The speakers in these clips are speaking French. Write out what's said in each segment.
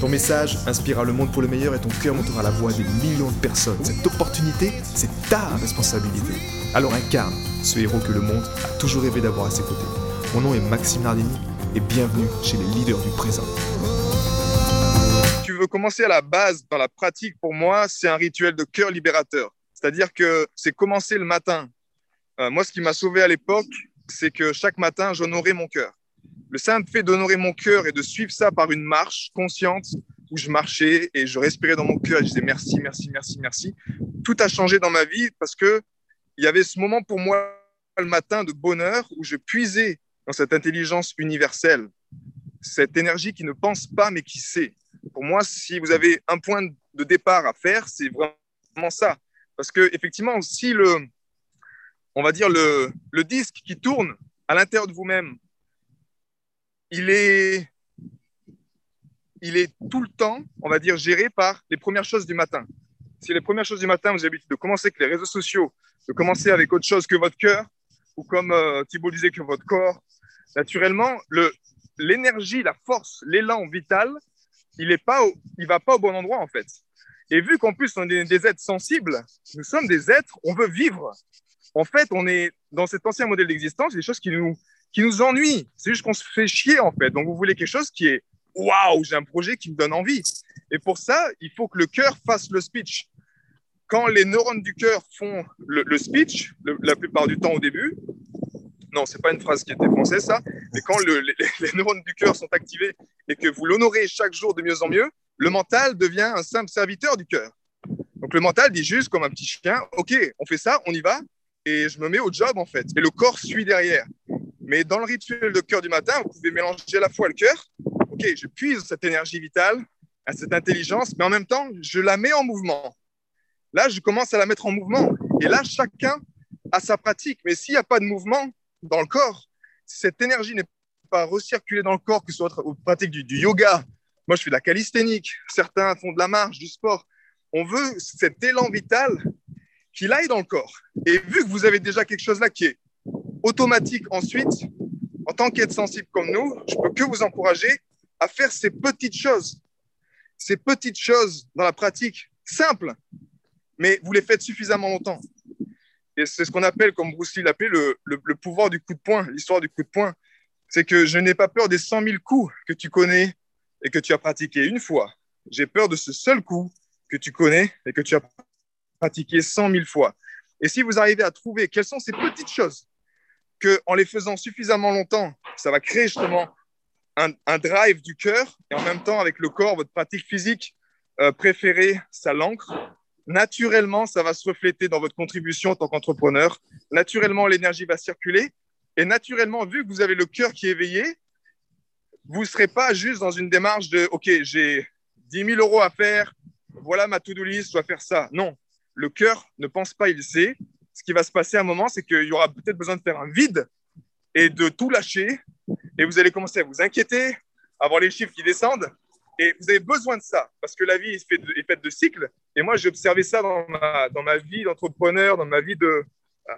Ton message inspirera le monde pour le meilleur et ton cœur montera la voix des millions de personnes. Cette opportunité, c'est ta responsabilité. Alors incarne ce héros que le monde a toujours rêvé d'avoir à ses côtés. Mon nom est Maxime Nardini et bienvenue chez les leaders du présent. Tu veux commencer à la base dans la pratique, pour moi, c'est un rituel de cœur libérateur. C'est-à-dire que c'est commencer le matin. Euh, moi, ce qui m'a sauvé à l'époque, c'est que chaque matin, j'honorais mon cœur. Le simple fait d'honorer mon cœur et de suivre ça par une marche consciente où je marchais et je respirais dans mon cœur et je disais merci, merci, merci, merci. Tout a changé dans ma vie parce que il y avait ce moment pour moi le matin de bonheur où je puisais dans cette intelligence universelle, cette énergie qui ne pense pas mais qui sait. Pour moi, si vous avez un point de départ à faire, c'est vraiment ça. Parce que effectivement, si le, on va dire le, le disque qui tourne à l'intérieur de vous-même il est, il est tout le temps, on va dire, géré par les premières choses du matin. Si les premières choses du matin, vous avez l'habitude de commencer avec les réseaux sociaux, de commencer avec autre chose que votre cœur, ou comme euh, Thibault disait, que votre corps, naturellement, l'énergie, la force, l'élan vital, il ne il va pas au bon endroit, en fait. Et vu qu'en plus, on est des êtres sensibles, nous sommes des êtres, on veut vivre. En fait, on est dans cet ancien modèle d'existence, des choses qui nous, qui nous ennuie. C'est juste qu'on se fait chier, en fait. Donc, vous voulez quelque chose qui est waouh, j'ai un projet qui me donne envie. Et pour ça, il faut que le cœur fasse le speech. Quand les neurones du cœur font le, speech, la plupart du temps au début, non, c'est pas une phrase qui était française, ça, mais quand les, les, neurones du cœur sont activés et que vous l'honorez chaque jour de mieux en mieux, le mental devient un simple serviteur du cœur. Donc le mental dit juste comme un petit chien, ok, on fait ça, on y va, et je me mets au job en fait. Et le corps suit derrière. Mais dans le rituel de cœur du matin, vous pouvez mélanger la fois le cœur, ok, je puise cette énergie vitale, à cette intelligence, mais en même temps, je la mets en mouvement. Là, je commence à la mettre en mouvement. Et là, chacun a sa pratique. Mais s'il n'y a pas de mouvement dans le corps, si cette énergie n'est pas recirculée dans le corps, que ce soit aux pratiques du, du yoga, moi je fais de la calisthénique, certains font de la marche, du sport, on veut cet élan vital qu'il aille dans le corps. Et vu que vous avez déjà quelque chose là qui est automatique ensuite, en tant qu'être sensible comme nous, je peux que vous encourager à faire ces petites choses, ces petites choses dans la pratique, simples, mais vous les faites suffisamment longtemps. Et c'est ce qu'on appelle, comme Bruce Lee l'appelait, le, le, pouvoir du coup de poing, l'histoire du coup de poing. C'est que je n'ai pas peur des 100 000 coups que tu connais et que tu as pratiqué une fois. J'ai peur de ce seul coup que tu connais et que tu as pratiqué 100 000 fois. Et si vous arrivez à trouver quelles sont ces petites choses qu'en les faisant suffisamment longtemps, ça va créer justement un, drive du cœur et en même temps avec le corps, votre pratique physique euh, préférée, ça l'ancre. Naturellement, ça va se refléter dans votre contribution en tant qu'entrepreneur. Naturellement, l'énergie va circuler et naturellement, vu que vous avez le cœur qui est éveillé, vous ne serez pas juste dans une démarche de OK, j'ai 10 000 euros à faire, voilà ma to-do list, je dois faire ça. Non, le cœur ne pense pas, il sait ce qui va se passer à un moment, c'est qu'il y aura peut-être besoin de faire un vide et de tout lâcher. Et vous allez commencer à vous inquiéter, avoir les chiffres qui descendent. Et vous avez besoin de ça, parce que la vie est faite de, cycles. Et moi, j'ai observé ça dans ma, dans ma vie d'entrepreneur, dans ma vie de,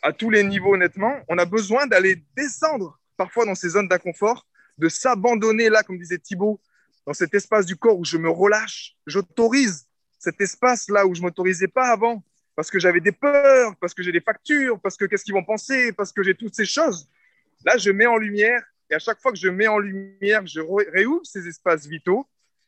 à, tous les niveaux, honnêtement. On a besoin d'aller descendre parfois dans ces zones d'inconfort, de s'abandonner là, comme disait Thibault, dans cet espace du corps où je me relâche. J'autorise cet espace là où je m'autorisais pas avant parce que j'avais des peurs, parce que j'ai des factures, parce que qu'est-ce qu'ils vont penser, parce que j'ai toutes ces choses. Là, je mets en lumière, et à chaque fois que je mets en lumière, je réouvre ces espaces vitaux,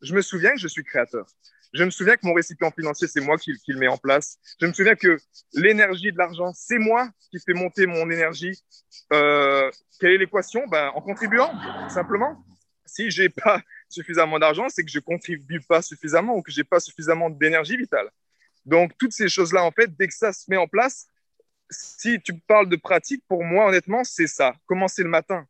je me souviens que je suis créateur. Je me souviens que mon récipient financier, c'est moi qui, le mets en place. Je me souviens que l'énergie de l'argent, c'est moi qui fais monter mon énergie. Euh, quelle est l'équation? Ben, En contribuant, simplement. Si je n'ai pas suffisamment d'argent, c'est que je ne contribue pas suffisamment ou que je n'ai pas suffisamment d'énergie vitale. Donc, toutes ces choses-là, en fait, dès que ça se met en place, si tu parles de pratique, pour moi, honnêtement, c'est ça. Commencer le matin.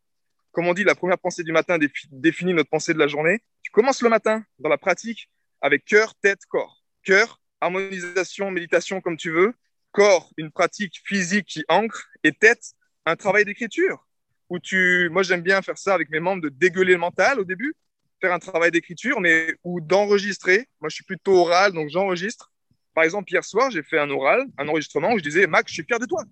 Comme on dit, la première pensée du matin définit notre pensée de la journée. Tu commences le matin dans la pratique avec cœur, tête, corps. cœur, harmonisation, méditation comme tu veux, corps, une pratique physique qui ancre, et tête, un travail d'écriture. Où tu, moi j'aime bien faire ça avec mes membres de dégueuler le mental au début, faire un travail d'écriture, mais ou d'enregistrer. Moi je suis plutôt oral, donc j'enregistre. Par exemple, hier soir, j'ai fait un oral, un enregistrement où je disais, Max, je suis fier de toi.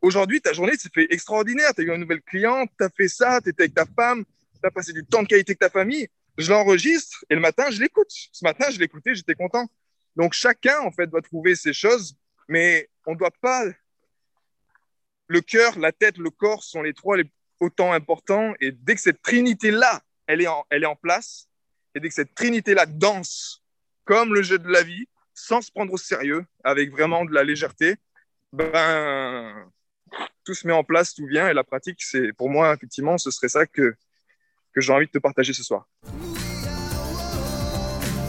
Aujourd'hui, ta journée s'est fait extraordinaire. Tu as eu une nouvelle cliente, tu as fait ça, tu étais avec ta femme, tu as passé du temps de qualité avec ta famille. Je l'enregistre et le matin, je l'écoute. Ce matin, je l'écoutais, j'étais content. Donc, chacun, en fait, doit trouver ses choses, mais on ne doit pas. Le cœur, la tête, le corps sont les trois les autant importants. Et dès que cette trinité-là, elle, elle est en place, et dès que cette trinité-là danse comme le jeu de la vie, sans se prendre au sérieux, avec vraiment de la légèreté, ben, tout se met en place, tout vient. Et la pratique, c'est pour moi, effectivement, ce serait ça que, que j'ai envie de te partager ce soir.